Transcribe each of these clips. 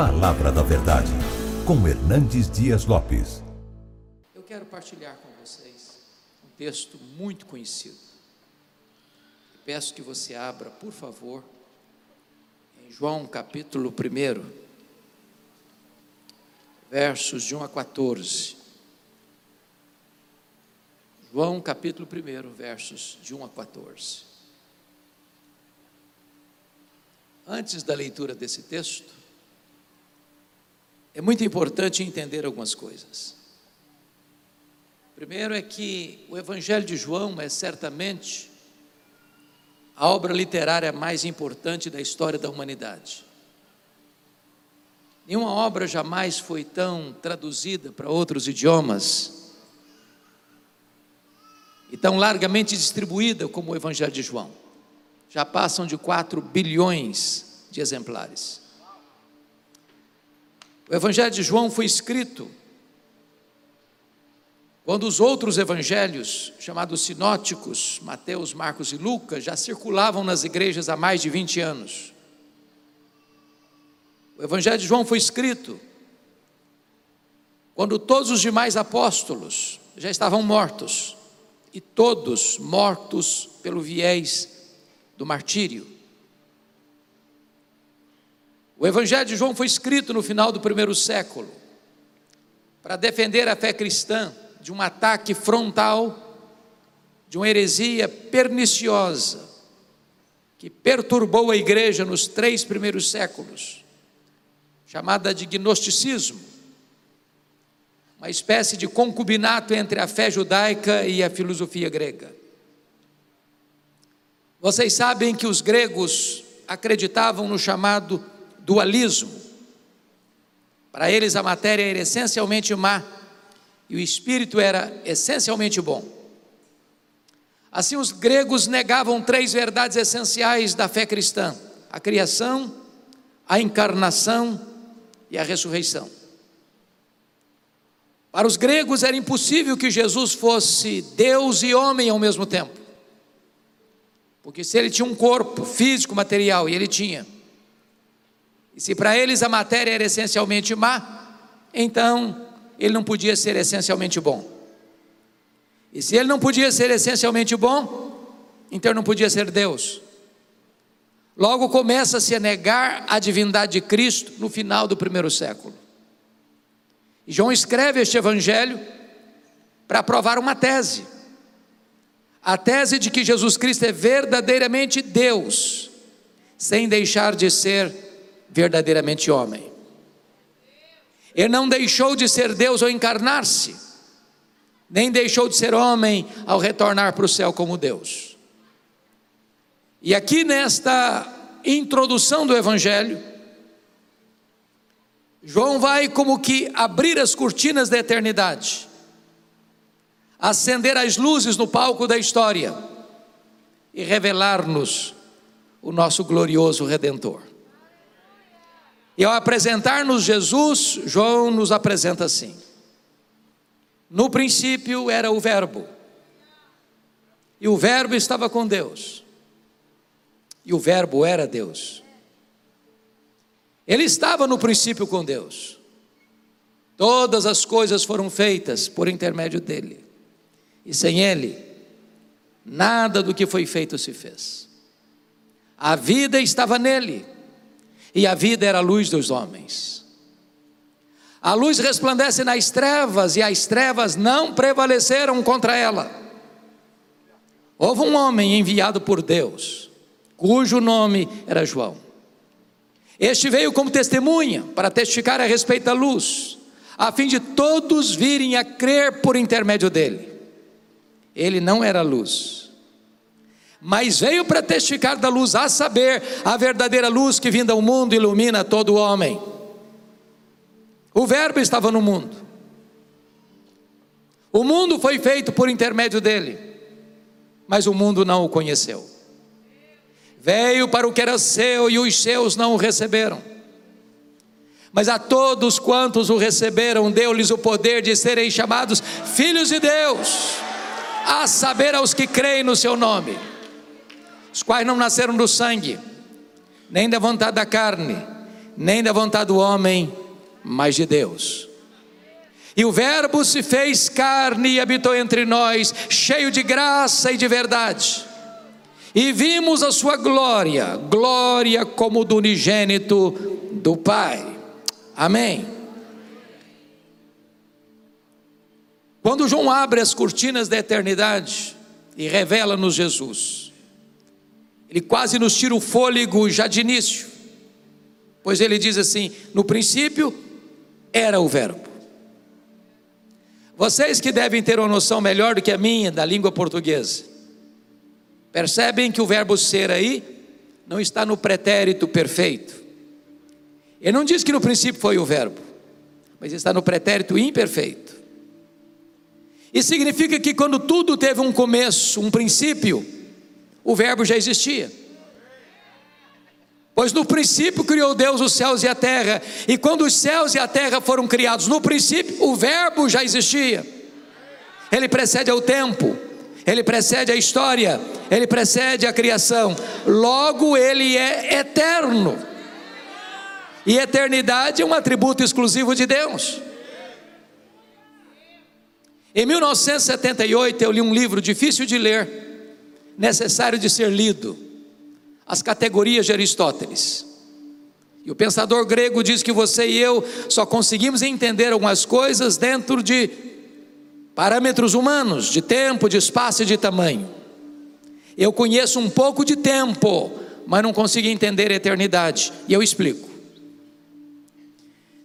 Palavra da Verdade, com Hernandes Dias Lopes. Eu quero partilhar com vocês um texto muito conhecido. Peço que você abra, por favor, em João capítulo 1, versos de 1 a 14. João capítulo 1, versos de 1 a 14. Antes da leitura desse texto, é muito importante entender algumas coisas. Primeiro é que o Evangelho de João é certamente a obra literária mais importante da história da humanidade. Nenhuma obra jamais foi tão traduzida para outros idiomas e tão largamente distribuída como o Evangelho de João. Já passam de 4 bilhões de exemplares. O Evangelho de João foi escrito quando os outros evangelhos, chamados sinóticos, Mateus, Marcos e Lucas, já circulavam nas igrejas há mais de 20 anos. O Evangelho de João foi escrito quando todos os demais apóstolos já estavam mortos, e todos mortos pelo viés do martírio. O Evangelho de João foi escrito no final do primeiro século para defender a fé cristã de um ataque frontal, de uma heresia perniciosa que perturbou a igreja nos três primeiros séculos, chamada de gnosticismo, uma espécie de concubinato entre a fé judaica e a filosofia grega. Vocês sabem que os gregos acreditavam no chamado dualismo. Para eles a matéria era essencialmente má e o espírito era essencialmente bom. Assim, os gregos negavam três verdades essenciais da fé cristã: a criação, a encarnação e a ressurreição. Para os gregos era impossível que Jesus fosse Deus e homem ao mesmo tempo. Porque se ele tinha um corpo físico, material, e ele tinha, e se para eles a matéria era essencialmente má, então ele não podia ser essencialmente bom. E se ele não podia ser essencialmente bom, então não podia ser Deus. Logo começa-se a negar a divindade de Cristo no final do primeiro século. E João escreve este evangelho para provar uma tese. A tese de que Jesus Cristo é verdadeiramente Deus, sem deixar de ser verdadeiramente homem. Ele não deixou de ser Deus ao encarnar-se, nem deixou de ser homem ao retornar para o céu como Deus. E aqui nesta introdução do Evangelho, João vai como que abrir as cortinas da eternidade, acender as luzes no palco da história e revelar-nos o nosso glorioso Redentor. E ao apresentar-nos Jesus, João nos apresenta assim: No princípio era o Verbo, e o Verbo estava com Deus, e o Verbo era Deus. Ele estava no princípio com Deus. Todas as coisas foram feitas por intermédio dele. E sem ele, nada do que foi feito se fez. A vida estava nele e a vida era a luz dos homens. A luz resplandece nas trevas e as trevas não prevaleceram contra ela. Houve um homem enviado por Deus, cujo nome era João. Este veio como testemunha para testificar a respeito da luz, a fim de todos virem a crer por intermédio dele. Ele não era luz, mas veio para testificar da luz, a saber, a verdadeira luz que vinda ao mundo ilumina todo homem. O Verbo estava no mundo, o mundo foi feito por intermédio dele, mas o mundo não o conheceu. Veio para o que era seu e os seus não o receberam. Mas a todos quantos o receberam, deu-lhes o poder de serem chamados filhos de Deus, a saber, aos que creem no seu nome os quais não nasceram do sangue, nem da vontade da carne, nem da vontade do homem, mas de Deus. E o Verbo se fez carne e habitou entre nós, cheio de graça e de verdade. E vimos a sua glória, glória como do unigênito do Pai. Amém. Quando João abre as cortinas da eternidade e revela-nos Jesus, ele quase nos tira o fôlego já de início, pois ele diz assim: no princípio era o Verbo. Vocês que devem ter uma noção melhor do que a minha da língua portuguesa, percebem que o verbo ser aí não está no pretérito perfeito. Ele não diz que no princípio foi o verbo, mas está no pretérito imperfeito. Isso significa que quando tudo teve um começo, um princípio, o verbo já existia. Pois no princípio criou Deus os céus e a terra, e quando os céus e a terra foram criados, no princípio o Verbo já existia. Ele precede ao tempo, ele precede a história, ele precede a criação, logo ele é eterno. E eternidade é um atributo exclusivo de Deus. Em 1978 eu li um livro difícil de ler, necessário de ser lido as categorias de Aristóteles. E o pensador grego diz que você e eu só conseguimos entender algumas coisas dentro de parâmetros humanos, de tempo, de espaço e de tamanho. Eu conheço um pouco de tempo, mas não consigo entender a eternidade. E eu explico.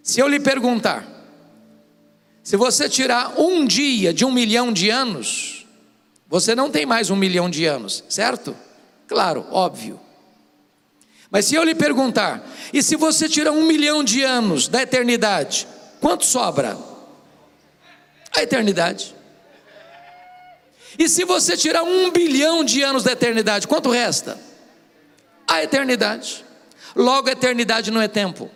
Se eu lhe perguntar, se você tirar um dia de um milhão de anos, você não tem mais um milhão de anos, certo? Claro, óbvio. Mas se eu lhe perguntar, e se você tirar um milhão de anos da eternidade, quanto sobra? A eternidade. E se você tirar um bilhão de anos da eternidade, quanto resta? A eternidade. Logo, a eternidade não é tempo.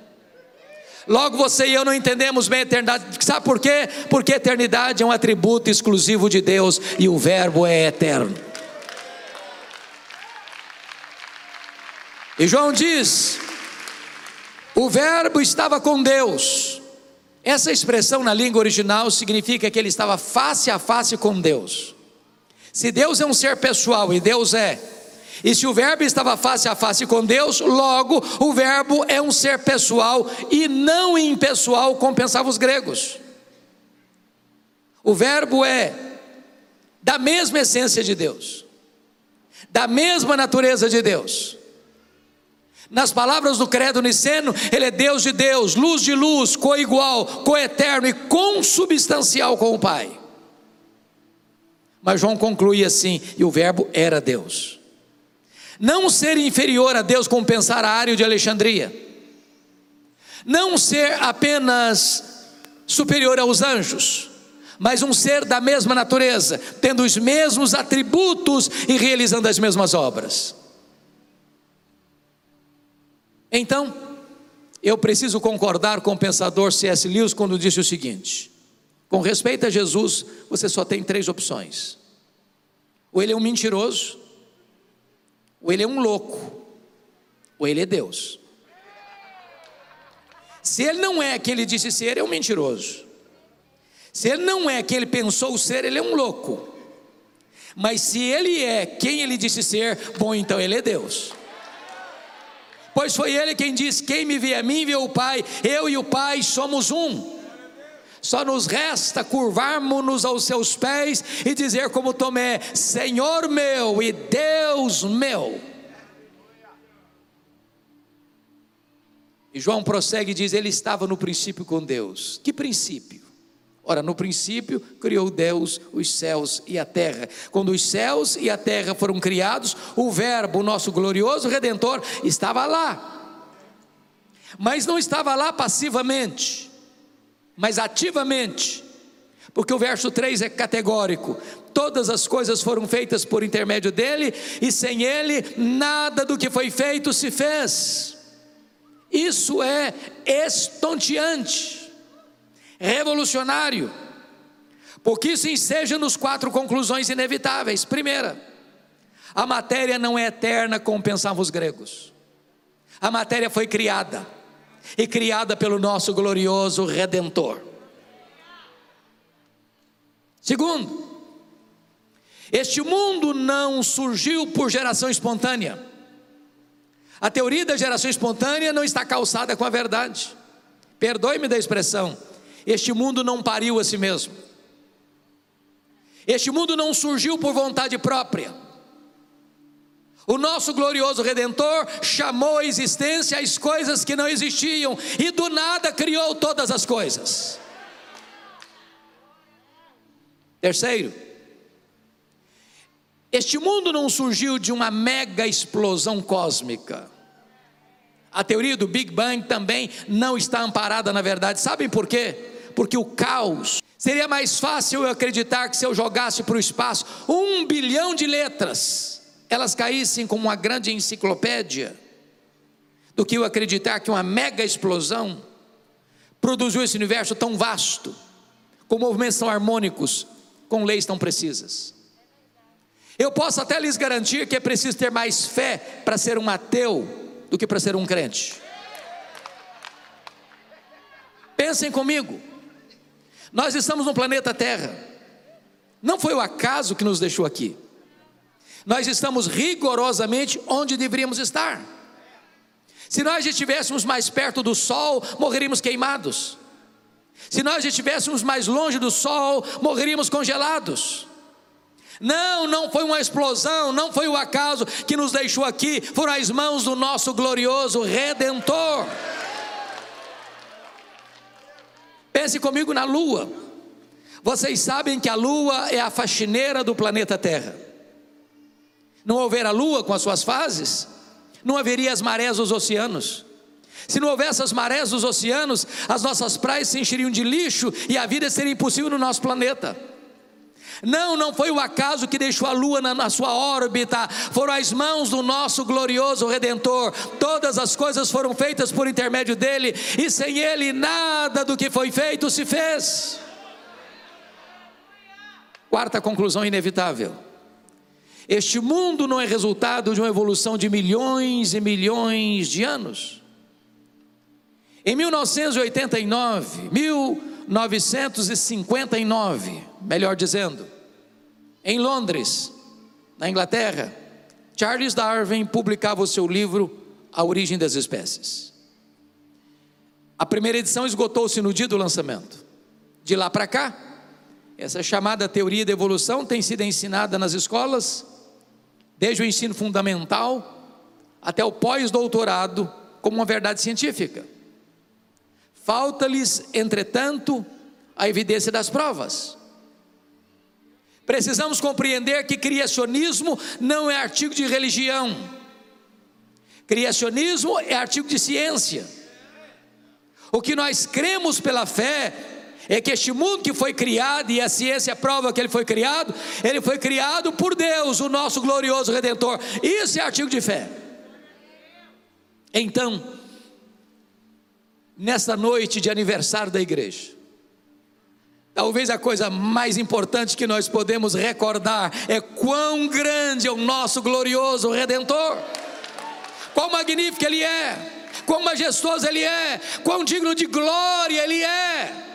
Logo, você e eu não entendemos bem a eternidade. Sabe por quê? Porque eternidade é um atributo exclusivo de Deus e o Verbo é eterno. E João diz: o Verbo estava com Deus. Essa expressão na língua original significa que ele estava face a face com Deus. Se Deus é um ser pessoal e Deus é, e se o Verbo estava face a face com Deus, logo o Verbo é um ser pessoal e não impessoal, como pensavam os gregos. O Verbo é da mesma essência de Deus, da mesma natureza de Deus. Nas palavras do credo niceno, ele é Deus de Deus, luz de luz, coigual, coeterno e consubstancial com o Pai. Mas João conclui assim: e o Verbo era Deus. Não ser inferior a Deus, como pensar a Ário de Alexandria. Não ser apenas superior aos anjos, mas um ser da mesma natureza, tendo os mesmos atributos e realizando as mesmas obras. Então, eu preciso concordar com o pensador C.S. Lewis quando disse o seguinte: com respeito a Jesus, você só tem três opções. Ou ele é um mentiroso, ou ele é um louco, ou ele é Deus. Se ele não é quem ele disse ser, é um mentiroso. Se ele não é quem ele pensou ser, ele é um louco. Mas se ele é quem ele disse ser, bom, então ele é Deus pois foi ele quem disse: Quem me vê a mim, vê o Pai, eu e o Pai somos um. Só nos resta curvarmos-nos aos seus pés e dizer, como Tomé: Senhor meu e Deus meu. E João prossegue e diz: Ele estava no princípio com Deus. Que princípio? Ora, no princípio criou Deus os céus e a terra. Quando os céus e a terra foram criados, o Verbo, o nosso glorioso Redentor, estava lá. Mas não estava lá passivamente, mas ativamente. Porque o verso 3 é categórico: todas as coisas foram feitas por intermédio dele, e sem ele, nada do que foi feito se fez. Isso é estonteante revolucionário, porque isso enseja nos quatro conclusões inevitáveis. Primeira, a matéria não é eterna como pensavam os gregos. A matéria foi criada. E criada pelo nosso glorioso Redentor. Segundo, este mundo não surgiu por geração espontânea. A teoria da geração espontânea não está calçada com a verdade. Perdoe-me da expressão. Este mundo não pariu a si mesmo. Este mundo não surgiu por vontade própria. O nosso glorioso Redentor chamou à existência as coisas que não existiam e do nada criou todas as coisas. Terceiro, este mundo não surgiu de uma mega explosão cósmica. A teoria do Big Bang também não está amparada na verdade. Sabem por quê? Porque o caos. Seria mais fácil eu acreditar que se eu jogasse para o espaço um bilhão de letras elas caíssem como uma grande enciclopédia, do que eu acreditar que uma mega explosão produziu esse universo tão vasto, com movimentos tão harmônicos, com leis tão precisas. Eu posso até lhes garantir que é preciso ter mais fé para ser um ateu do que para ser um crente. Pensem comigo, nós estamos no planeta Terra, não foi o acaso que nos deixou aqui nós estamos rigorosamente onde deveríamos estar. Se nós estivéssemos mais perto do sol, morreríamos queimados. Se nós estivéssemos mais longe do sol, morreríamos congelados. Não, não foi uma explosão, não foi o acaso que nos deixou aqui, foram as mãos do nosso glorioso Redentor. Pense comigo na Lua. Vocês sabem que a Lua é a faxineira do planeta Terra não houver a lua com as suas fases, não haveria as marés dos oceanos. Se não houvesse as marés dos oceanos, as nossas praias se encheriam de lixo e a vida seria impossível no nosso planeta. Não, não foi o acaso que deixou a lua na, na, sua órbita, foram as mãos do nosso glorioso redentor. Todas as coisas foram feitas por intermédio dele, e sem ele nada do que foi feito se fez. Quarta conclusão inevitável este mundo não é resultado de uma evolução de milhões e milhões de anos. Em 1989, 1959, melhor dizendo, em Londres, na Inglaterra, Charles Darwin publicava o seu livro A Origem das Espécies. A primeira edição esgotou-se no dia do lançamento. De lá para cá, essa chamada teoria da evolução tem sido ensinada nas escolas desde o ensino fundamental até o pós-doutorado, como uma verdade científica. Falta-lhes, entretanto, a evidência das provas. Precisamos compreender que criacionismo não é artigo de religião, criacionismo é artigo de ciência. O que nós cremos pela fé é que este mundo que foi criado, e a ciência prova que ele foi criado, ele foi criado por Deus, o nosso glorioso Redentor. Isso é artigo de fé. Então, nesta noite de aniversário da igreja, Talvez a coisa mais importante que nós podemos recordar é quão grande é o nosso glorioso Redentor, quão magnífico Ele é, quão majestoso Ele é, quão digno de glória Ele é.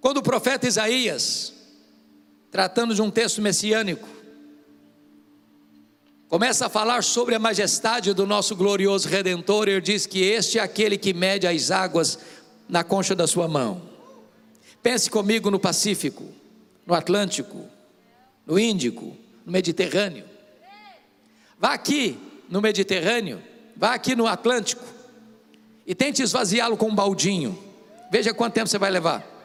Quando o profeta Isaías, tratando de um texto messiânico, começa a falar sobre a majestade do nosso glorioso redentor, ele diz que este é aquele que mede as águas na concha da sua mão. Pense comigo no Pacífico, no Atlântico, no Índico, no Mediterrâneo. Vá aqui no Mediterrâneo, vá aqui no Atlântico e tente esvaziá-lo com um baldinho. Veja quanto tempo você vai levar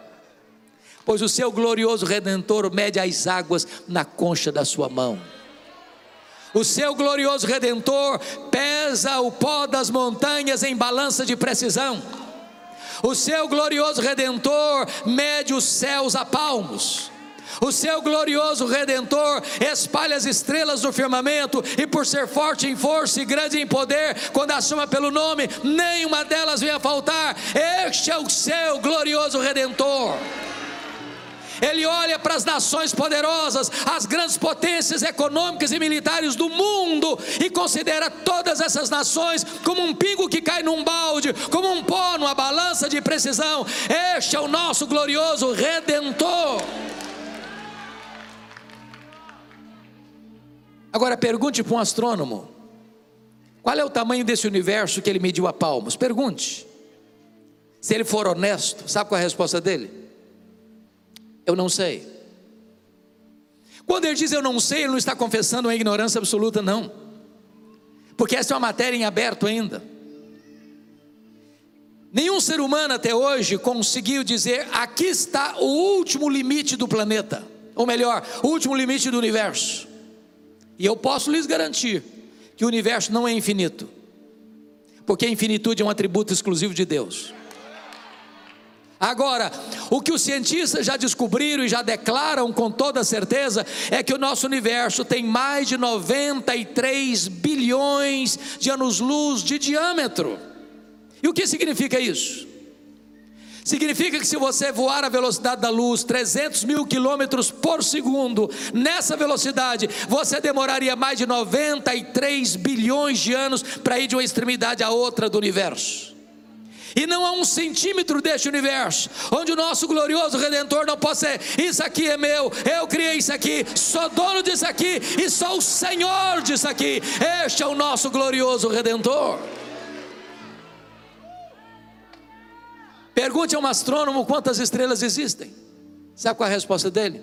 pois o seu glorioso redentor mede as águas na concha da sua mão. O seu glorioso redentor pesa o pó das montanhas em balança de precisão. O seu glorioso redentor mede os céus a palmos. O seu glorioso redentor espalha as estrelas do firmamento, e por ser forte em força e grande em poder, quando a pelo nome, nenhuma delas vem a faltar. Este é o seu glorioso redentor. Ele olha para as nações poderosas, as grandes potências econômicas e militares do mundo e considera todas essas nações como um pingo que cai num balde, como um pó numa balança de precisão. Este é o nosso glorioso redentor. Agora pergunte para um astrônomo: qual é o tamanho desse universo que ele mediu a palmos? Pergunte. Se ele for honesto, sabe qual é a resposta dele? Eu não sei. Quando ele diz eu não sei, ele não está confessando uma ignorância absoluta, não. Porque essa é uma matéria em aberto ainda. Nenhum ser humano até hoje conseguiu dizer aqui está o último limite do planeta, ou melhor, o último limite do universo. E eu posso lhes garantir que o universo não é infinito, porque a infinitude é um atributo exclusivo de Deus. Agora, o que os cientistas já descobriram e já declaram com toda certeza é que o nosso universo tem mais de 93 bilhões de anos-luz de diâmetro. E o que significa isso? Significa que se você voar a velocidade da luz, 300 mil quilômetros por segundo, nessa velocidade, você demoraria mais de 93 bilhões de anos para ir de uma extremidade à outra do universo. E não há um centímetro deste universo onde o nosso glorioso redentor não possa ser. Isso aqui é meu, eu criei isso aqui, sou dono disso aqui e sou o Senhor disso aqui. Este é o nosso glorioso redentor. Pergunte a um astrônomo quantas estrelas existem. Sabe qual é a resposta dele?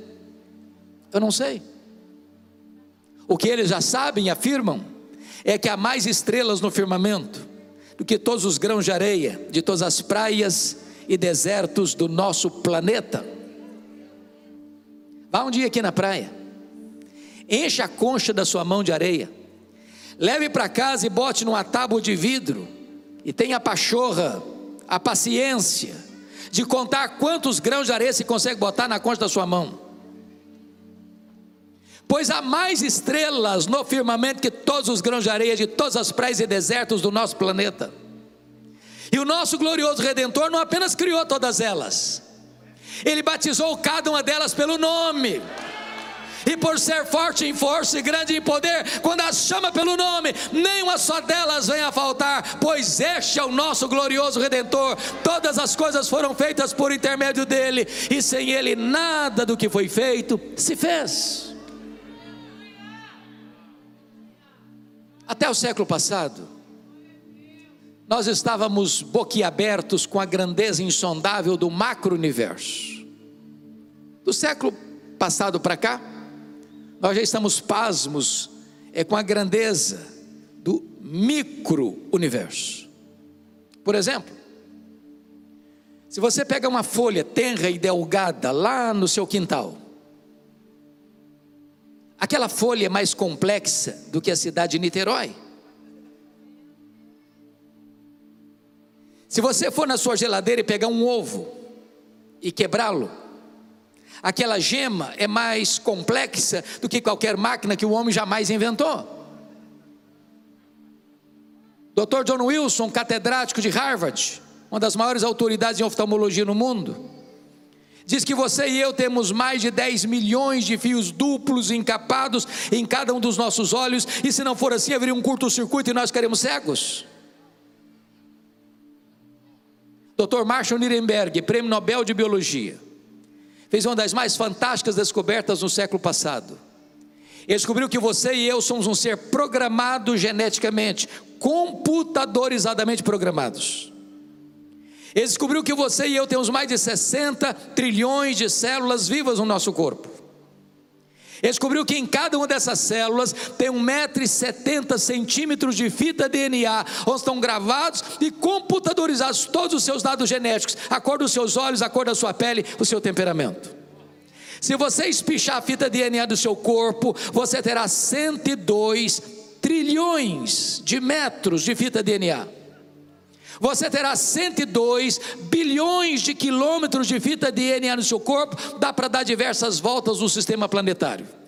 Eu não sei. O que eles já sabem e afirmam é que há mais estrelas no firmamento do que todos os grãos de areia de todas as praias e desertos do nosso planeta. Vá um dia aqui na praia, encha a concha da sua mão de areia, leve para casa e bote numa tábua de vidro, e tenha a pachorra, a paciência de contar quantos grãos de areia se consegue botar na concha da sua mão. Pois há mais estrelas no firmamento que todos os grãos de areia de todas as praias e desertos do nosso planeta. E o nosso glorioso Redentor não apenas criou todas elas, ele batizou cada uma delas pelo nome. E por ser forte em força e grande em poder, quando as chama pelo nome, nenhuma só delas vem a faltar, pois este é o nosso glorioso redentor. Todas as coisas foram feitas por intermédio dele, e sem ele nada do que foi feito se fez. Até o século passado, nós estávamos boquiabertos com a grandeza insondável do macro-universo. Do século passado para cá, nós já estamos pasmos é, com a grandeza do micro-universo. Por exemplo, se você pega uma folha tenra e delgada lá no seu quintal, Aquela folha é mais complexa do que a cidade de Niterói. Se você for na sua geladeira e pegar um ovo e quebrá-lo, aquela gema é mais complexa do que qualquer máquina que o homem jamais inventou. Dr. John Wilson, catedrático de Harvard, uma das maiores autoridades em oftalmologia no mundo, Diz que você e eu temos mais de 10 milhões de fios duplos encapados em cada um dos nossos olhos, e se não for assim, haveria um curto-circuito e nós ficaremos cegos. Dr. Marshall Nirenberg, prêmio Nobel de Biologia, fez uma das mais fantásticas descobertas no século passado. Ele descobriu que você e eu somos um ser programado geneticamente, computadorizadamente programados. Ele descobriu que você e eu temos mais de 60 trilhões de células vivas no nosso corpo. Ele descobriu que em cada uma dessas células tem 1,70m de fita DNA, onde estão gravados e computadorizados todos os seus dados genéticos, a cor dos seus olhos, a cor da sua pele, o seu temperamento. Se você espichar a fita DNA do seu corpo, você terá 102 trilhões de metros de fita DNA você terá 102 bilhões de quilômetros de fita DNA no seu corpo, dá para dar diversas voltas no sistema planetário.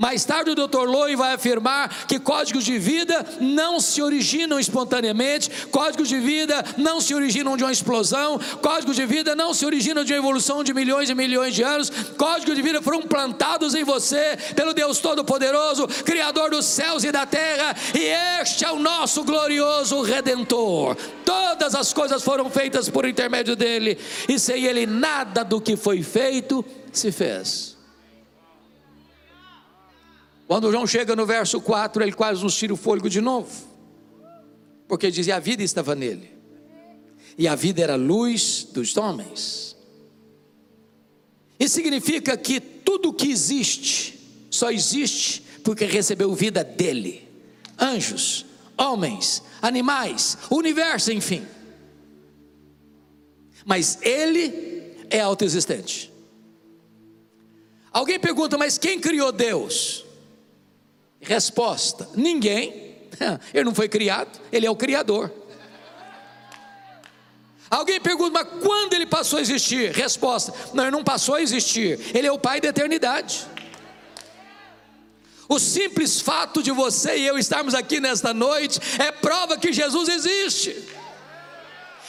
Mais tarde o Dr. Lowe vai afirmar que códigos de vida não se originam espontaneamente, códigos de vida não se originam de uma explosão, códigos de vida não se originam de uma evolução de milhões e milhões de anos, códigos de vida foram plantados em você pelo Deus Todo-Poderoso, Criador dos céus e da terra, e este é o nosso glorioso Redentor. Todas as coisas foram feitas por intermédio dele, e sem ele nada do que foi feito se fez. Quando João chega no verso 4, ele quase nos tira o fôlego de novo, porque dizia: a vida estava nele, e a vida era a luz dos homens. Isso significa que tudo que existe só existe porque recebeu vida dele. Anjos, homens, animais, universo, enfim. Mas ele é autoexistente. Alguém pergunta, mas quem criou Deus? Resposta: ninguém. Ele não foi criado, ele é o Criador. Alguém pergunta, mas quando ele passou a existir? Resposta: não, ele não passou a existir, ele é o Pai da eternidade. O simples fato de você e eu estarmos aqui nesta noite é prova que Jesus existe.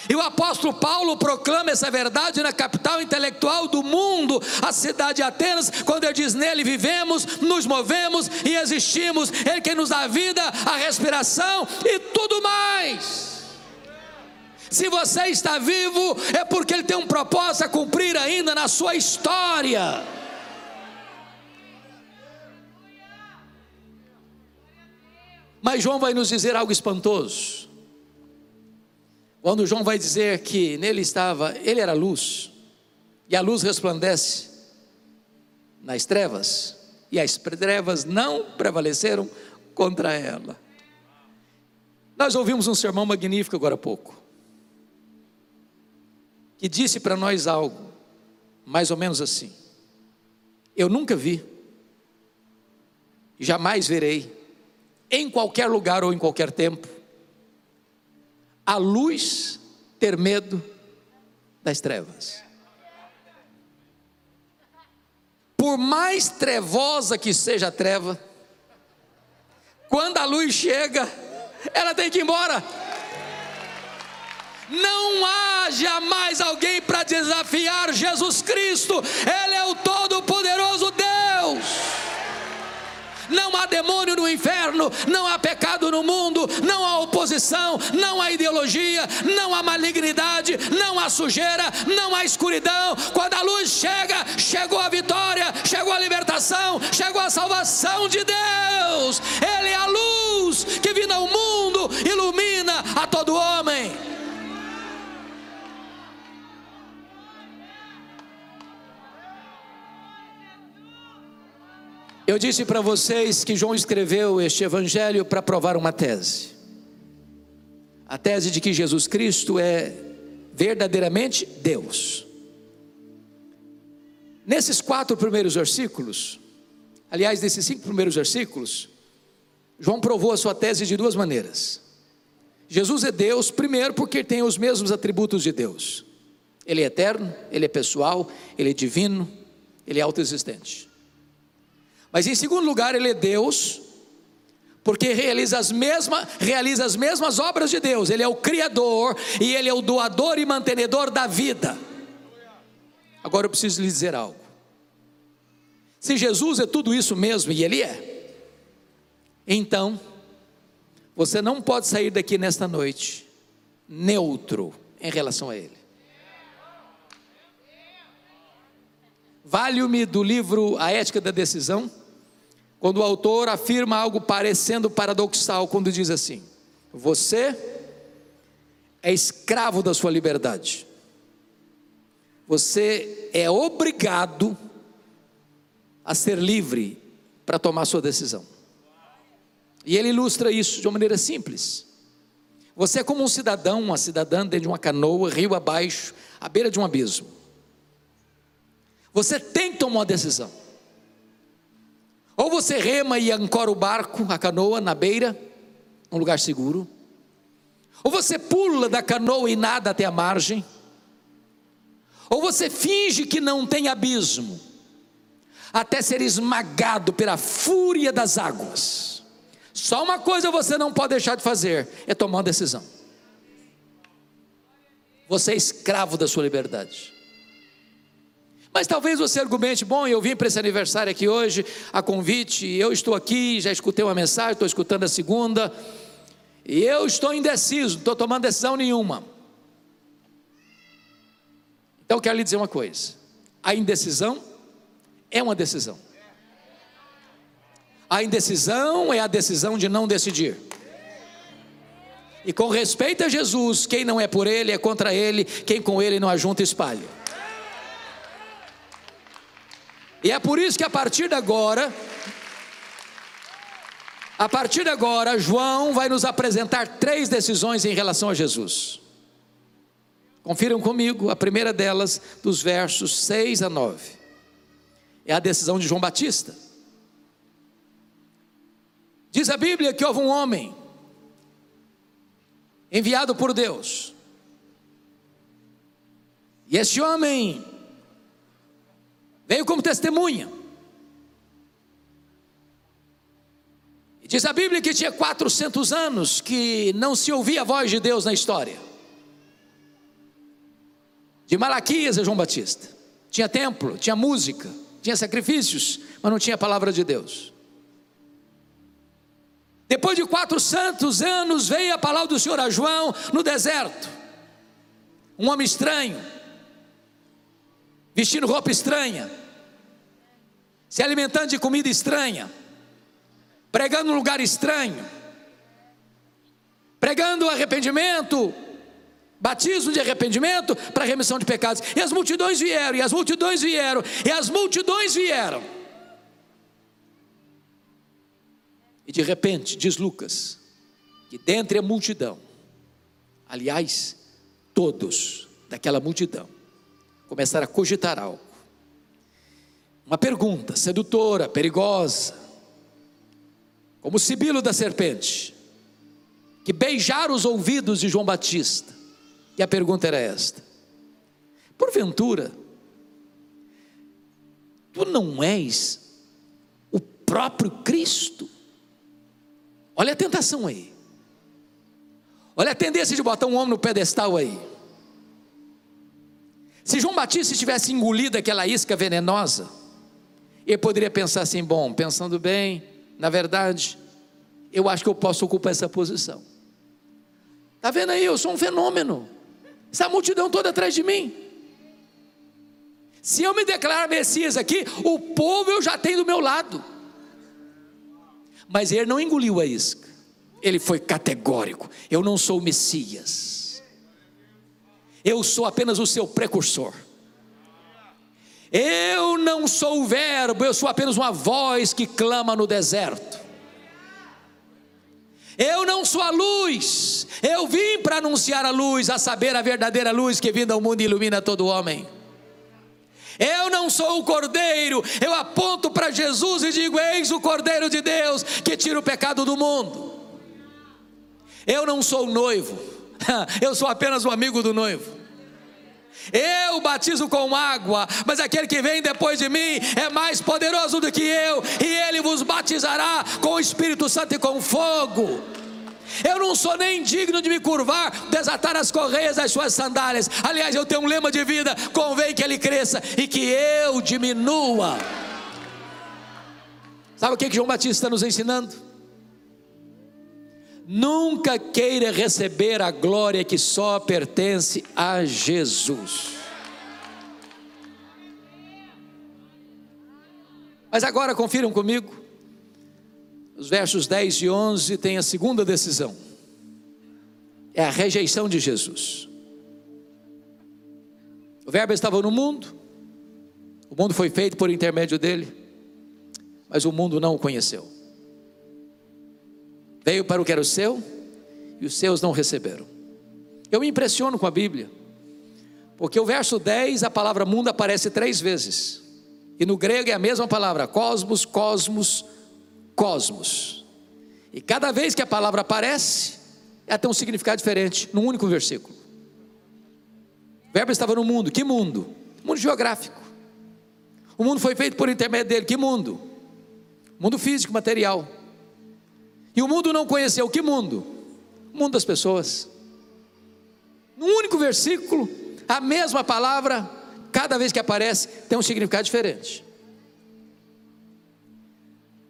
E o apóstolo Paulo proclama essa verdade na capital intelectual do mundo, a cidade de Atenas, quando ele diz: Nele vivemos, nos movemos e existimos. Ele que nos dá a vida, a respiração e tudo mais. Se você está vivo, é porque Ele tem um propósito a cumprir ainda na sua história. Mas João vai nos dizer algo espantoso. Quando João vai dizer que nele estava, ele era luz, e a luz resplandece nas trevas, e as trevas não prevaleceram contra ela. Nós ouvimos um sermão magnífico agora há pouco, que disse para nós algo, mais ou menos assim: Eu nunca vi, jamais verei, em qualquer lugar ou em qualquer tempo, a luz ter medo das trevas. Por mais trevosa que seja a treva, quando a luz chega, ela tem que ir embora. Não há jamais alguém para desafiar Jesus Cristo, Ele é o Todo-Poderoso não há demônio no inferno, não há pecado no mundo, não há oposição, não há ideologia, não há malignidade, não há sujeira, não há escuridão. Quando a luz chega, chegou a vitória, chegou a libertação, chegou a salvação de Deus. Ele é a luz que vindo ao mundo ilumina Eu disse para vocês que João escreveu este evangelho para provar uma tese. A tese de que Jesus Cristo é verdadeiramente Deus. Nesses quatro primeiros versículos, aliás, nesses cinco primeiros versículos, João provou a sua tese de duas maneiras. Jesus é Deus, primeiro, porque tem os mesmos atributos de Deus. Ele é eterno, ele é pessoal, ele é divino, ele é autoexistente. Mas em segundo lugar, ele é Deus, porque realiza as, mesmas, realiza as mesmas obras de Deus. Ele é o Criador e Ele é o doador e mantenedor da vida. Agora eu preciso lhe dizer algo. Se Jesus é tudo isso mesmo, e Ele é, então, você não pode sair daqui nesta noite neutro em relação a Ele. Vale-me do livro A Ética da Decisão quando o autor afirma algo parecendo paradoxal, quando diz assim: Você é escravo da sua liberdade, você é obrigado a ser livre para tomar sua decisão. E ele ilustra isso de uma maneira simples. Você é como um cidadão, uma cidadã dentro de uma canoa, rio abaixo, à beira de um abismo. Você tem que tomar uma decisão. Ou você rema e ancora o barco, a canoa, na beira, um lugar seguro. Ou você pula da canoa e nada até a margem. Ou você finge que não tem abismo. até ser esmagado pela fúria das águas. Só uma coisa você não pode deixar de fazer: é tomar uma decisão. Você é escravo da sua liberdade. Mas talvez você argumente: bom, eu vim para esse aniversário aqui hoje, a convite, eu estou aqui, já escutei uma mensagem, estou escutando a segunda, e eu estou indeciso, não estou tomando decisão nenhuma. Então eu quero lhe dizer uma coisa: a indecisão é uma decisão. A indecisão é a decisão de não decidir. E com respeito a Jesus, quem não é por ele é contra ele, quem com ele não ajunta espalha. E é por isso que a partir de agora, a partir de agora, João vai nos apresentar três decisões em relação a Jesus. Confiram comigo, a primeira delas, dos versos 6 a 9 é a decisão de João Batista. Diz a Bíblia que houve um homem enviado por Deus. E esse homem veio como testemunha. E diz a Bíblia que tinha 400 anos que não se ouvia a voz de Deus na história. De Malaquias a João Batista. Tinha templo, tinha música, tinha sacrifícios, mas não tinha a palavra de Deus. Depois de 400 anos veio a palavra do Senhor a João no deserto. Um homem estranho, vestindo roupa estranha, se alimentando de comida estranha, pregando num lugar estranho, pregando arrependimento, batismo de arrependimento para remissão de pecados. E as multidões vieram, e as multidões vieram, e as multidões vieram. E de repente, diz Lucas, que dentre a multidão, aliás, todos daquela multidão, começaram a cogitar algo. Uma pergunta sedutora, perigosa, como o sibilo da serpente, que beijaram os ouvidos de João Batista e a pergunta era esta: Porventura, tu não és o próprio Cristo? Olha a tentação aí. Olha a tendência de botar um homem no pedestal aí. Se João Batista tivesse engolido aquela isca venenosa, ele poderia pensar assim: bom, pensando bem, na verdade, eu acho que eu posso ocupar essa posição. Está vendo aí? Eu sou um fenômeno. Essa multidão toda atrás de mim. Se eu me declarar Messias aqui, o povo eu já tenho do meu lado. Mas ele não engoliu a isca. Ele foi categórico. Eu não sou o Messias. Eu sou apenas o seu precursor. Eu não sou o Verbo, eu sou apenas uma voz que clama no deserto. Eu não sou a luz, eu vim para anunciar a luz, a saber, a verdadeira luz que vinda ao mundo e ilumina todo homem. Eu não sou o cordeiro, eu aponto para Jesus e digo: Eis o cordeiro de Deus que tira o pecado do mundo. Eu não sou o noivo, eu sou apenas o amigo do noivo. Eu batizo com água, mas aquele que vem depois de mim é mais poderoso do que eu, e ele vos batizará com o Espírito Santo e com fogo. Eu não sou nem digno de me curvar, desatar as correias das suas sandálias. Aliás, eu tenho um lema de vida: convém que ele cresça e que eu diminua. Sabe o que, João Batista está nos ensinando? Nunca queira receber a glória que só pertence a Jesus. Mas agora confiram comigo, os versos 10 e 11 tem a segunda decisão, é a rejeição de Jesus. O Verbo estava no mundo, o mundo foi feito por intermédio dele, mas o mundo não o conheceu. Veio para o que era o seu e os seus não receberam. Eu me impressiono com a Bíblia, porque o verso 10, a palavra mundo aparece três vezes, e no grego é a mesma palavra, cosmos, cosmos, cosmos. E cada vez que a palavra aparece, ela tem um significado diferente, num único versículo. O verbo estava no mundo, que mundo? Mundo geográfico. O mundo foi feito por intermédio dele. Que mundo? Mundo físico, material. E o mundo não conheceu que mundo? O mundo das pessoas. No único versículo, a mesma palavra, cada vez que aparece, tem um significado diferente.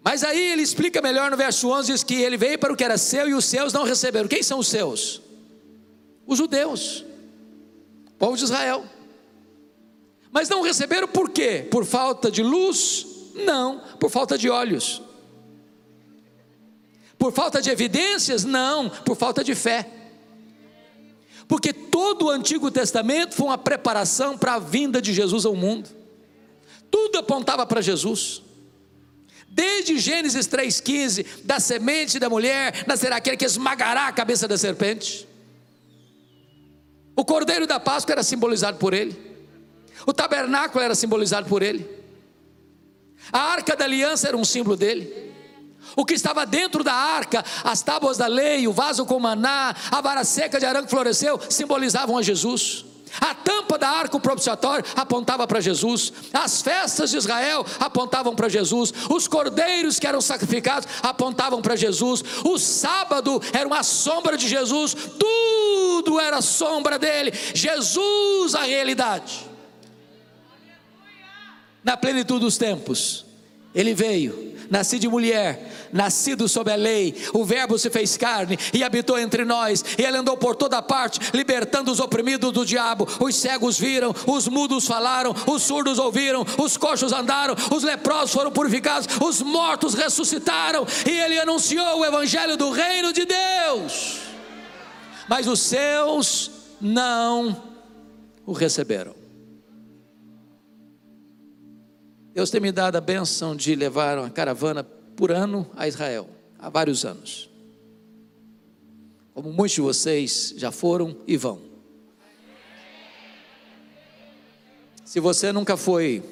Mas aí ele explica melhor no verso 11: diz que ele veio para o que era seu e os seus não receberam. Quem são os seus? Os judeus, o povo de Israel. Mas não receberam por quê? Por falta de luz? Não, por falta de olhos. Por falta de evidências? Não, por falta de fé. Porque todo o Antigo Testamento foi uma preparação para a vinda de Jesus ao mundo. Tudo apontava para Jesus. Desde Gênesis 3,15, da semente da mulher nascerá aquele que esmagará a cabeça da serpente. O cordeiro da Páscoa era simbolizado por ele, o tabernáculo era simbolizado por ele, a arca da aliança era um símbolo dele. O que estava dentro da arca, as tábuas da lei, o vaso com maná, a vara seca de arame que floresceu, simbolizavam a Jesus. A tampa da arca propiciatório apontava para Jesus, as festas de Israel apontavam para Jesus, os cordeiros que eram sacrificados apontavam para Jesus, o sábado era uma sombra de Jesus, tudo era sombra dele, Jesus a realidade. Na plenitude dos tempos, ele veio, nasci de mulher, nascido sob a lei, o Verbo se fez carne e habitou entre nós, e ele andou por toda parte, libertando os oprimidos do diabo. Os cegos viram, os mudos falaram, os surdos ouviram, os coxos andaram, os leprosos foram purificados, os mortos ressuscitaram, e ele anunciou o evangelho do reino de Deus. Mas os seus não o receberam. Deus tem me dado a benção de levar uma caravana por ano a Israel, há vários anos. Como muitos de vocês já foram e vão. Se você nunca foi,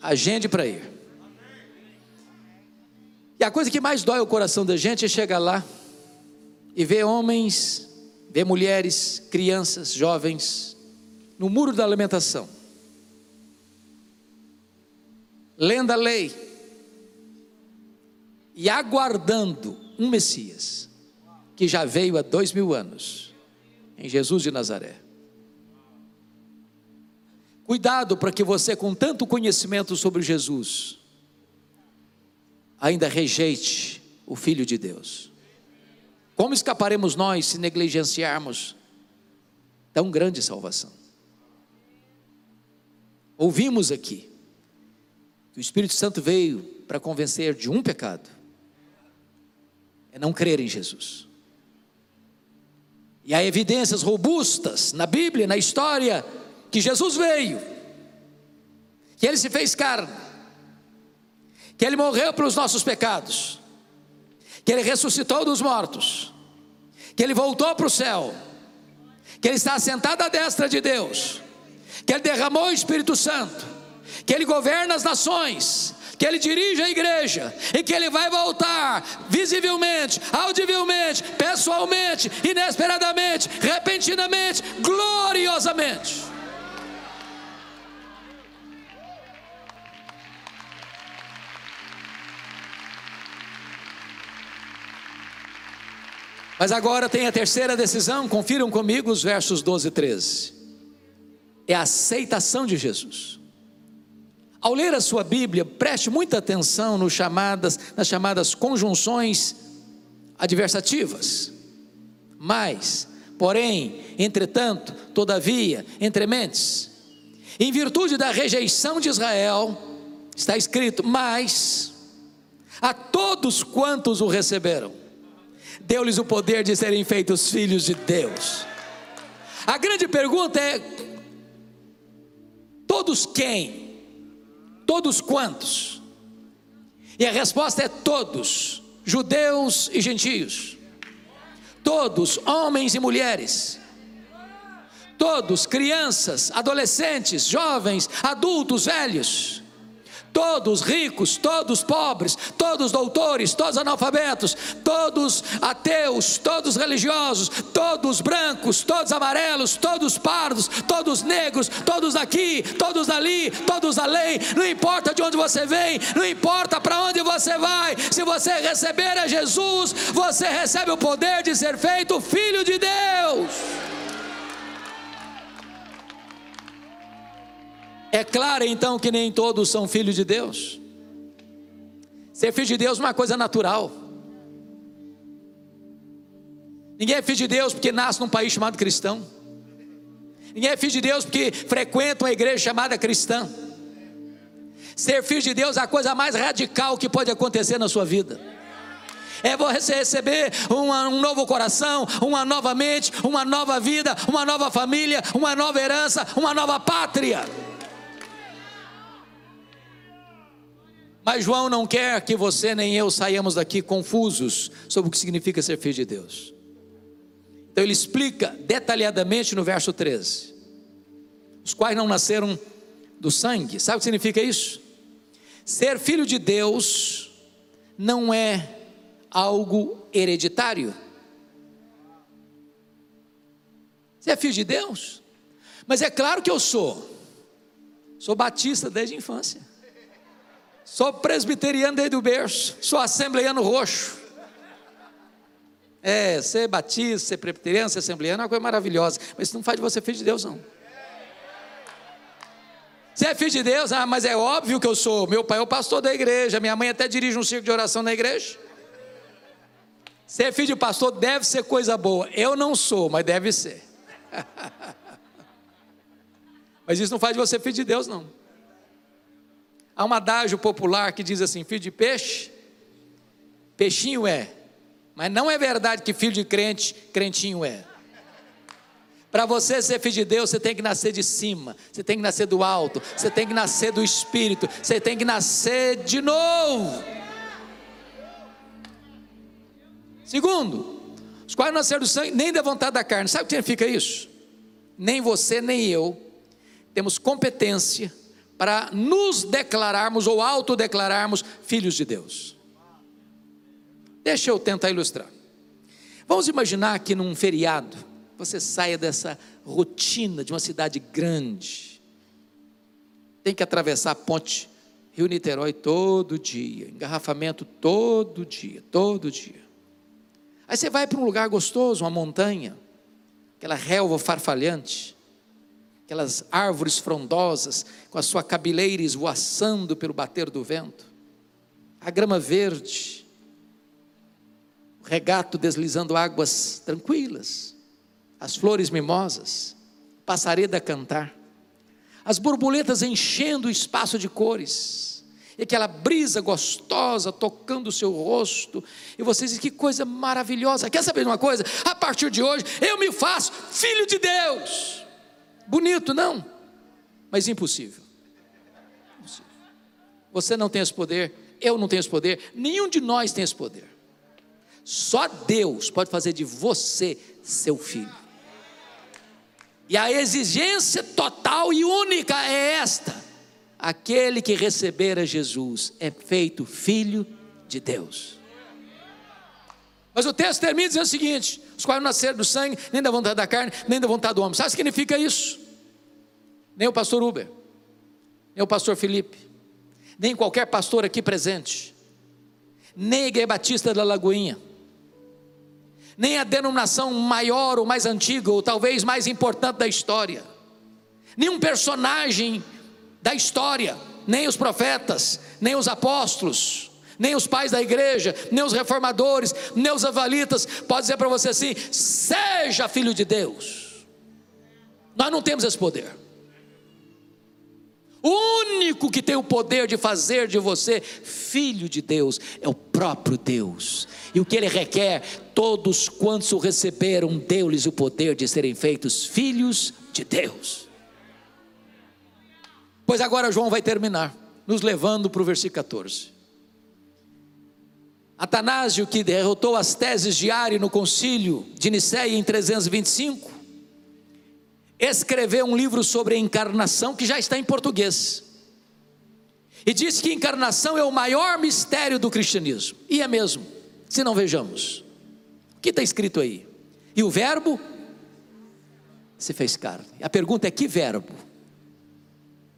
agende para ir. E a coisa que mais dói o coração da gente é chegar lá e ver homens, ver mulheres, crianças, jovens, no muro da lamentação, lendo a lei, e aguardando um Messias, que já veio há dois mil anos, em Jesus de Nazaré. Cuidado para que você, com tanto conhecimento sobre Jesus, ainda rejeite o Filho de Deus. Como escaparemos nós se negligenciarmos tão grande salvação? Ouvimos aqui o Espírito Santo veio para convencer de um pecado é não crer em Jesus. E há evidências robustas na Bíblia, na história, que Jesus veio, que ele se fez carne, que ele morreu pelos nossos pecados, que ele ressuscitou dos mortos, que ele voltou para o céu, que ele está sentado à destra de Deus, que ele derramou o Espírito Santo, que ele governa as nações, que ele dirige a igreja e que ele vai voltar visivelmente, audivelmente, pessoalmente, inesperadamente, repentinamente, gloriosamente. Mas agora tem a terceira decisão, confiram comigo os versos 12 e 13. É a aceitação de Jesus. Ao ler a sua Bíblia, preste muita atenção nos chamadas, nas chamadas conjunções adversativas. Mas, porém, entretanto, todavia, entrementes, em virtude da rejeição de Israel, está escrito: mas a todos quantos o receberam, deu-lhes o poder de serem feitos filhos de Deus. A grande pergunta é: todos quem? Todos quantos? E a resposta é todos, judeus e gentios. Todos, homens e mulheres. Todos, crianças, adolescentes, jovens, adultos, velhos. Todos ricos, todos pobres, todos doutores, todos analfabetos, todos ateus, todos religiosos, todos brancos, todos amarelos, todos pardos, todos negros, todos aqui, todos ali, todos além, não importa de onde você vem, não importa para onde você vai, se você receber a Jesus, você recebe o poder de ser feito filho de Deus. É claro então que nem todos são filhos de Deus. Ser filho de Deus é uma coisa natural. Ninguém é filho de Deus porque nasce num país chamado cristão. Ninguém é filho de Deus porque frequenta uma igreja chamada cristã. Ser filho de Deus é a coisa mais radical que pode acontecer na sua vida. É você receber uma, um novo coração, uma nova mente, uma nova vida, uma nova família, uma nova herança, uma nova pátria. Mas João não quer que você nem eu saiamos daqui confusos sobre o que significa ser filho de Deus. Então ele explica detalhadamente no verso 13: os quais não nasceram do sangue. Sabe o que significa isso? Ser filho de Deus não é algo hereditário. Você é filho de Deus? Mas é claro que eu sou. Sou batista desde a infância. Sou presbiteriano desde o berço, sou assembleiano roxo. É, ser batista, ser presbiteriano, ser assembleiano é uma coisa maravilhosa, mas isso não faz de você filho de Deus, não. Você é filho de Deus? Ah, mas é óbvio que eu sou. Meu pai é o pastor da igreja, minha mãe até dirige um circo de oração na igreja. Ser filho de pastor deve ser coisa boa. Eu não sou, mas deve ser. mas isso não faz de você filho de Deus, não. Há um adágio popular que diz assim: filho de peixe, peixinho é. Mas não é verdade que filho de crente, crentinho é. Para você ser filho de Deus, você tem que nascer de cima, você tem que nascer do alto, você tem que nascer do Espírito, você tem que nascer de novo. Segundo, os quais nasceram do sangue, nem da vontade da carne. Sabe o que significa isso? Nem você, nem eu temos competência para nos declararmos ou autodeclararmos filhos de Deus. Deixa eu tentar ilustrar. Vamos imaginar que num feriado você saia dessa rotina de uma cidade grande, tem que atravessar a ponte Rio Niterói todo dia, engarrafamento todo dia, todo dia. Aí você vai para um lugar gostoso, uma montanha, aquela relva farfalhante, aquelas árvores frondosas, com a sua cabeleira esvoaçando pelo bater do vento, a grama verde, o regato deslizando águas tranquilas, as flores mimosas, passareda a cantar, as borboletas enchendo o espaço de cores, e aquela brisa gostosa tocando o seu rosto, e você diz que coisa maravilhosa. Quer saber de uma coisa? A partir de hoje eu me faço filho de Deus. Bonito, não, mas impossível. Você não tem esse poder, eu não tenho esse poder, nenhum de nós tem esse poder. Só Deus pode fazer de você seu filho. E a exigência total e única é esta: aquele que receber a Jesus é feito filho de Deus. Mas o texto termina dizendo o seguinte: os quais não nasceram do sangue, nem da vontade da carne, nem da vontade do homem. Sabe o que significa isso? nem o pastor Uber, nem o pastor Felipe, nem qualquer pastor aqui presente, nem a Igreja Batista da Lagoinha, nem a denominação maior ou mais antiga, ou talvez mais importante da história, nenhum personagem da história, nem os profetas, nem os apóstolos, nem os pais da igreja, nem os reformadores, nem os avalitas, pode dizer para você assim: seja filho de Deus. Nós não temos esse poder. O único que tem o poder de fazer de você filho de Deus é o próprio Deus. E o que ele requer, todos quantos o receberam, deu-lhes o poder de serem feitos filhos de Deus. Pois agora João vai terminar, nos levando para o versículo 14. Atanásio, que derrotou as teses de Ari no concílio de Nicéia em 325, escreveu um livro sobre a encarnação que já está em português. E diz que encarnação é o maior mistério do cristianismo. E é mesmo, se não vejamos. O que está escrito aí? E o Verbo se fez carne. A pergunta é: que verbo?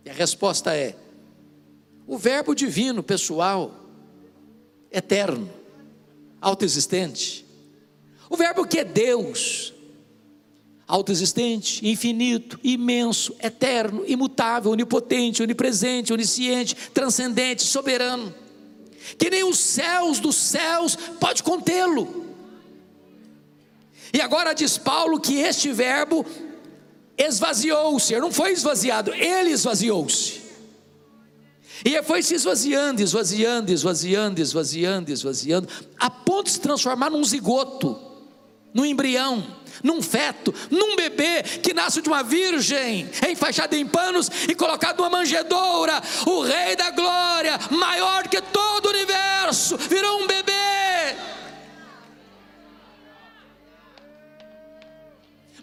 E a resposta é: o Verbo divino, pessoal, eterno, autoexistente. O Verbo que é Deus, autoexistente, infinito, imenso, eterno, imutável, onipotente, onipresente, onisciente, transcendente, soberano, que nem os céus dos céus pode contê-lo. E agora diz Paulo que este verbo esvaziou-se, não foi esvaziado, ele esvaziou-se. E foi se esvaziando, esvaziando, esvaziando, esvaziando, esvaziando, a ponto de se transformar num zigoto, num embrião, num feto, num bebê que nasce de uma virgem, enfaixado em panos e colocado numa manjedoura. O Rei da Glória, maior que todo o universo, virou um bebê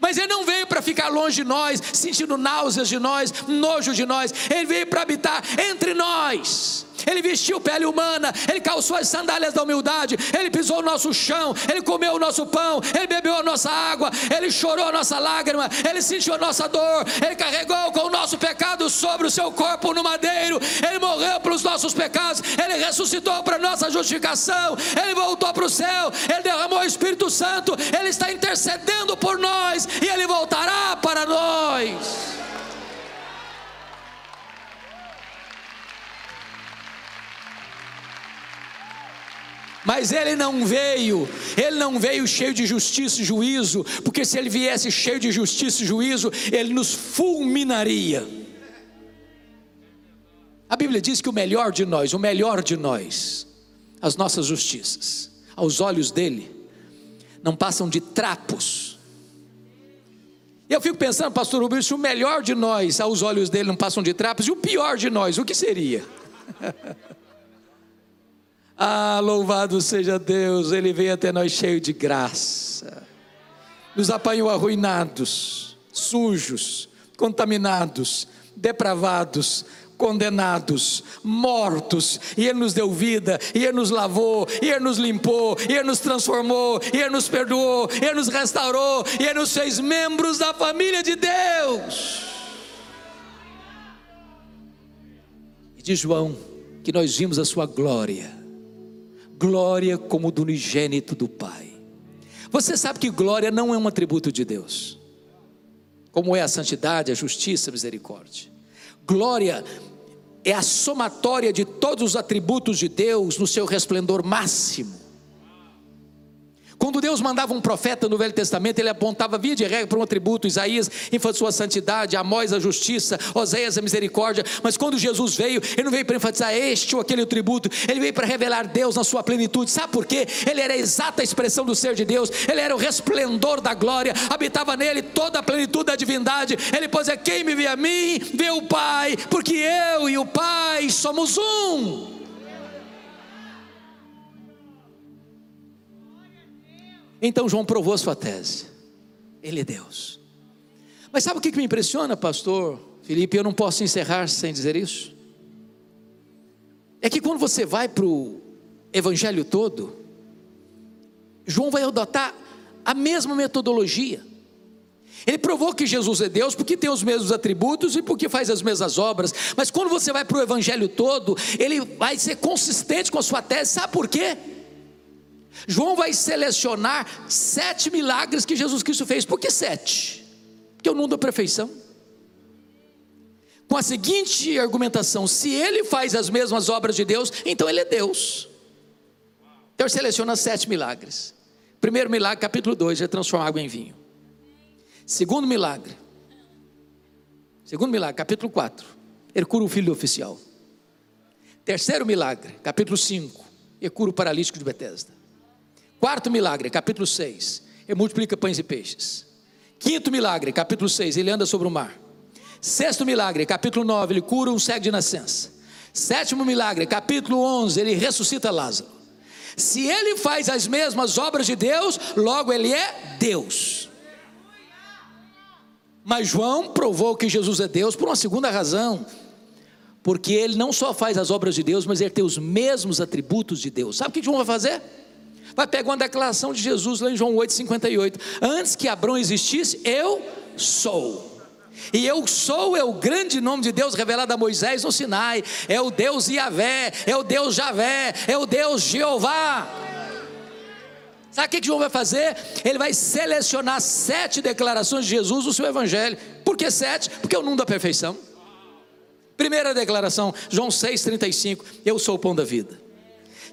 Mas ele não veio para ficar longe de nós, sentindo náuseas de nós, nojo de nós. Ele veio para habitar entre nós. Ele vestiu pele humana, ele calçou as sandálias da humildade, ele pisou o nosso chão, ele comeu o nosso pão, ele bebeu a nossa água, ele chorou a nossa lágrima, ele sentiu a nossa dor, ele carregou com o nosso pecado sobre o seu corpo no madeiro, ele morreu pelos nossos pecados, ele ressuscitou para nossa justificação, ele voltou para o céu, ele derramou o Espírito Santo, ele está intercedendo por nós e ele voltará para nós. Mas ele não veio, ele não veio cheio de justiça e juízo, porque se ele viesse cheio de justiça e juízo, ele nos fulminaria. A Bíblia diz que o melhor de nós, o melhor de nós, as nossas justiças, aos olhos dele, não passam de trapos. E eu fico pensando, pastor Rubens, se o melhor de nós, aos olhos dele, não passam de trapos, e o pior de nós, o que seria? Ah, louvado seja Deus, Ele veio até nós cheio de graça, nos apanhou arruinados, sujos, contaminados, depravados, condenados, mortos, e Ele nos deu vida, e Ele nos lavou, e Ele nos limpou, e Ele nos transformou, e Ele nos perdoou, e Ele nos restaurou, e Ele nos fez membros da família de Deus. E de João, que nós vimos a sua glória, glória como do unigênito do Pai. Você sabe que glória não é um atributo de Deus, como é a santidade, a justiça, a misericórdia. Glória é a somatória de todos os atributos de Deus no seu resplendor máximo. Quando Deus mandava um profeta no Velho Testamento, ele apontava via de regra para um atributo, Isaías em sua santidade, Amós a justiça, Oséias a misericórdia, mas quando Jesus veio, ele não veio para enfatizar este ou aquele atributo, ele veio para revelar Deus na sua plenitude, sabe por quê? Ele era a exata expressão do ser de Deus, ele era o resplendor da glória, habitava nele toda a plenitude da divindade, ele pôs é quem me vê a mim, vê o Pai, porque eu e o Pai somos um. Então João provou sua tese. Ele é Deus. Mas sabe o que me impressiona, pastor Felipe? Eu não posso encerrar sem dizer isso. É que quando você vai para o evangelho todo, João vai adotar a mesma metodologia. Ele provou que Jesus é Deus porque tem os mesmos atributos e porque faz as mesmas obras. Mas quando você vai para o evangelho todo, ele vai ser consistente com a sua tese. Sabe por quê? João vai selecionar sete milagres que Jesus Cristo fez. Por que sete? Porque eu não dou perfeição. Com a seguinte argumentação: se ele faz as mesmas obras de Deus, então ele é Deus. Então ele seleciona sete milagres. Primeiro milagre, capítulo 2, ele transforma água em vinho. Segundo milagre, segundo milagre, capítulo 4, ele cura o filho do oficial. Terceiro milagre, capítulo 5, ele cura o paralítico de Betesda. Quarto milagre, capítulo 6, ele multiplica pães e peixes. Quinto milagre, capítulo 6, ele anda sobre o mar. Sexto milagre, capítulo 9, ele cura um cego de nascença. Sétimo milagre, capítulo 11, ele ressuscita Lázaro. Se ele faz as mesmas obras de Deus, logo ele é Deus. Mas João provou que Jesus é Deus por uma segunda razão. Porque ele não só faz as obras de Deus, mas ele tem os mesmos atributos de Deus. Sabe o que João vai fazer? Vai pegar uma declaração de Jesus lá em João 8,58. Antes que Abraão existisse, eu sou. E eu sou é o grande nome de Deus revelado a Moisés no Sinai. É o Deus Yahvé, é o Deus Javé, é o Deus Jeová. Sabe o que João vai fazer? Ele vai selecionar sete declarações de Jesus no seu evangelho. Por que sete? Porque é o número da perfeição. Primeira declaração, João 6,35: Eu sou o pão da vida.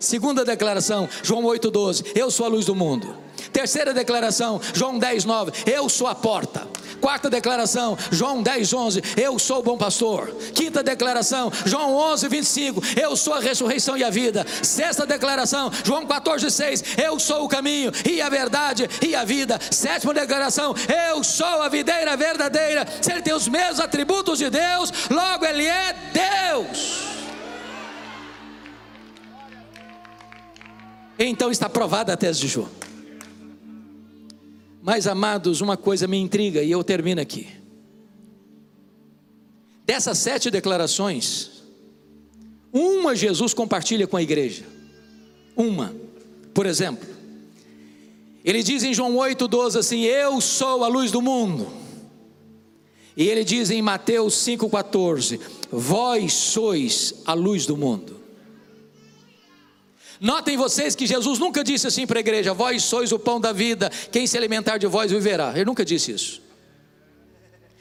Segunda declaração, João 8,12: Eu sou a luz do mundo. Terceira declaração, João 10,9: Eu sou a porta. Quarta declaração, João 10, 11, eu sou o bom pastor. Quinta declaração, João 11, 25, eu sou a ressurreição e a vida. Sexta declaração, João 14, 6, eu sou o caminho e a verdade e a vida. Sétima declaração, eu sou a videira verdadeira. Se ele tem os mesmos atributos de Deus, logo ele é Deus. Então está provada a tese de João. Mas, amados, uma coisa me intriga e eu termino aqui. Dessas sete declarações, uma Jesus compartilha com a igreja. Uma, por exemplo, ele diz em João 8,12 assim: Eu sou a luz do mundo. E ele diz em Mateus 5,14: Vós sois a luz do mundo. Notem vocês que Jesus nunca disse assim para a igreja: Vós sois o pão da vida, quem se alimentar de vós viverá. Ele nunca disse isso.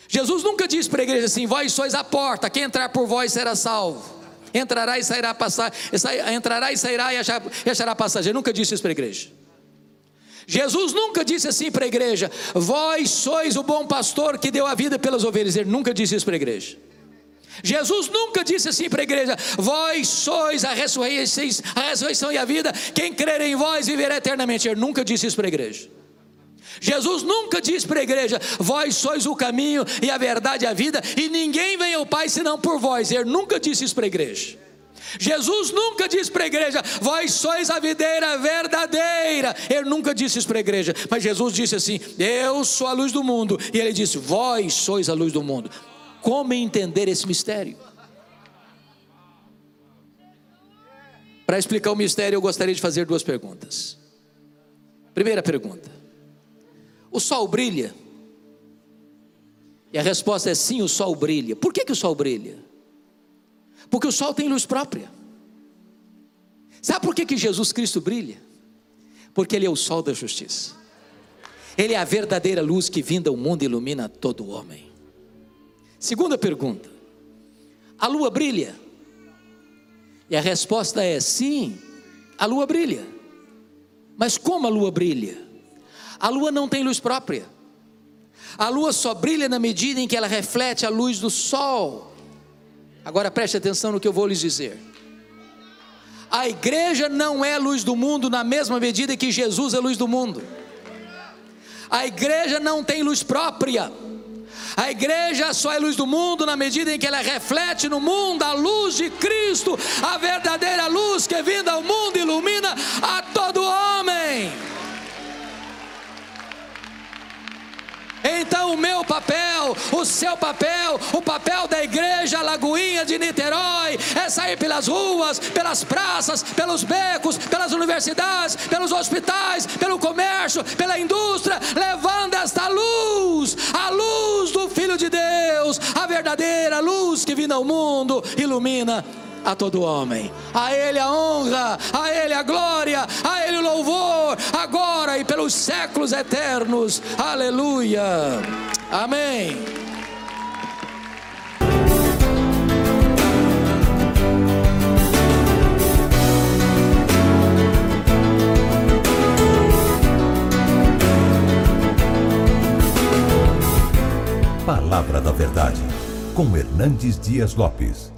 Jesus nunca disse para a igreja assim: Vós sois a porta, quem entrar por vós será salvo. Entrará e sairá passar, entrará e sairá e achará passageiro. Nunca disse isso para a igreja. Jesus nunca disse assim para a igreja: Vós sois o bom pastor que deu a vida pelas ovelhas. Ele nunca disse isso para a igreja. Jesus nunca disse assim para a igreja: Vós sois a ressurreição, a ressurreição e a vida, quem crer em vós viverá eternamente. Ele nunca disse isso para a igreja. Jesus nunca disse para a igreja: Vós sois o caminho e a verdade e a vida, e ninguém vem ao Pai senão por vós. Ele nunca disse isso para a igreja. Jesus nunca disse para a igreja: Vós sois a videira verdadeira. Ele nunca disse isso para a igreja. Mas Jesus disse assim: Eu sou a luz do mundo. E ele disse: Vós sois a luz do mundo. Como entender esse mistério? Para explicar o mistério, eu gostaria de fazer duas perguntas. Primeira pergunta: O sol brilha? E a resposta é sim, o sol brilha. Por que, que o sol brilha? Porque o sol tem luz própria. Sabe por que, que Jesus Cristo brilha? Porque Ele é o sol da justiça. Ele é a verdadeira luz que vinda ao mundo ilumina todo homem. Segunda pergunta: a lua brilha? E a resposta é sim, a lua brilha. Mas como a lua brilha? A lua não tem luz própria. A lua só brilha na medida em que ela reflete a luz do sol. Agora preste atenção no que eu vou lhes dizer. A igreja não é luz do mundo na mesma medida que Jesus é luz do mundo. A igreja não tem luz própria. A igreja só é luz do mundo na medida em que ela reflete no mundo a luz de Cristo, a verdadeira luz que vinda ao mundo ilumina a todo homem. Então, o meu papel, o seu papel, o papel da igreja Lagoinha de Niterói é sair pelas ruas, pelas praças, pelos becos, pelas universidades, pelos hospitais, pelo comércio, pela indústria, levando esta luz, a luz do Filho de Deus, a verdadeira luz que vinda ao mundo, ilumina a todo homem. A Ele a honra, a Ele a glória, a Ele o louvor, agora e pelos séculos eternos. Aleluia. Amém. Palavra da Verdade, com Hernandes Dias Lopes.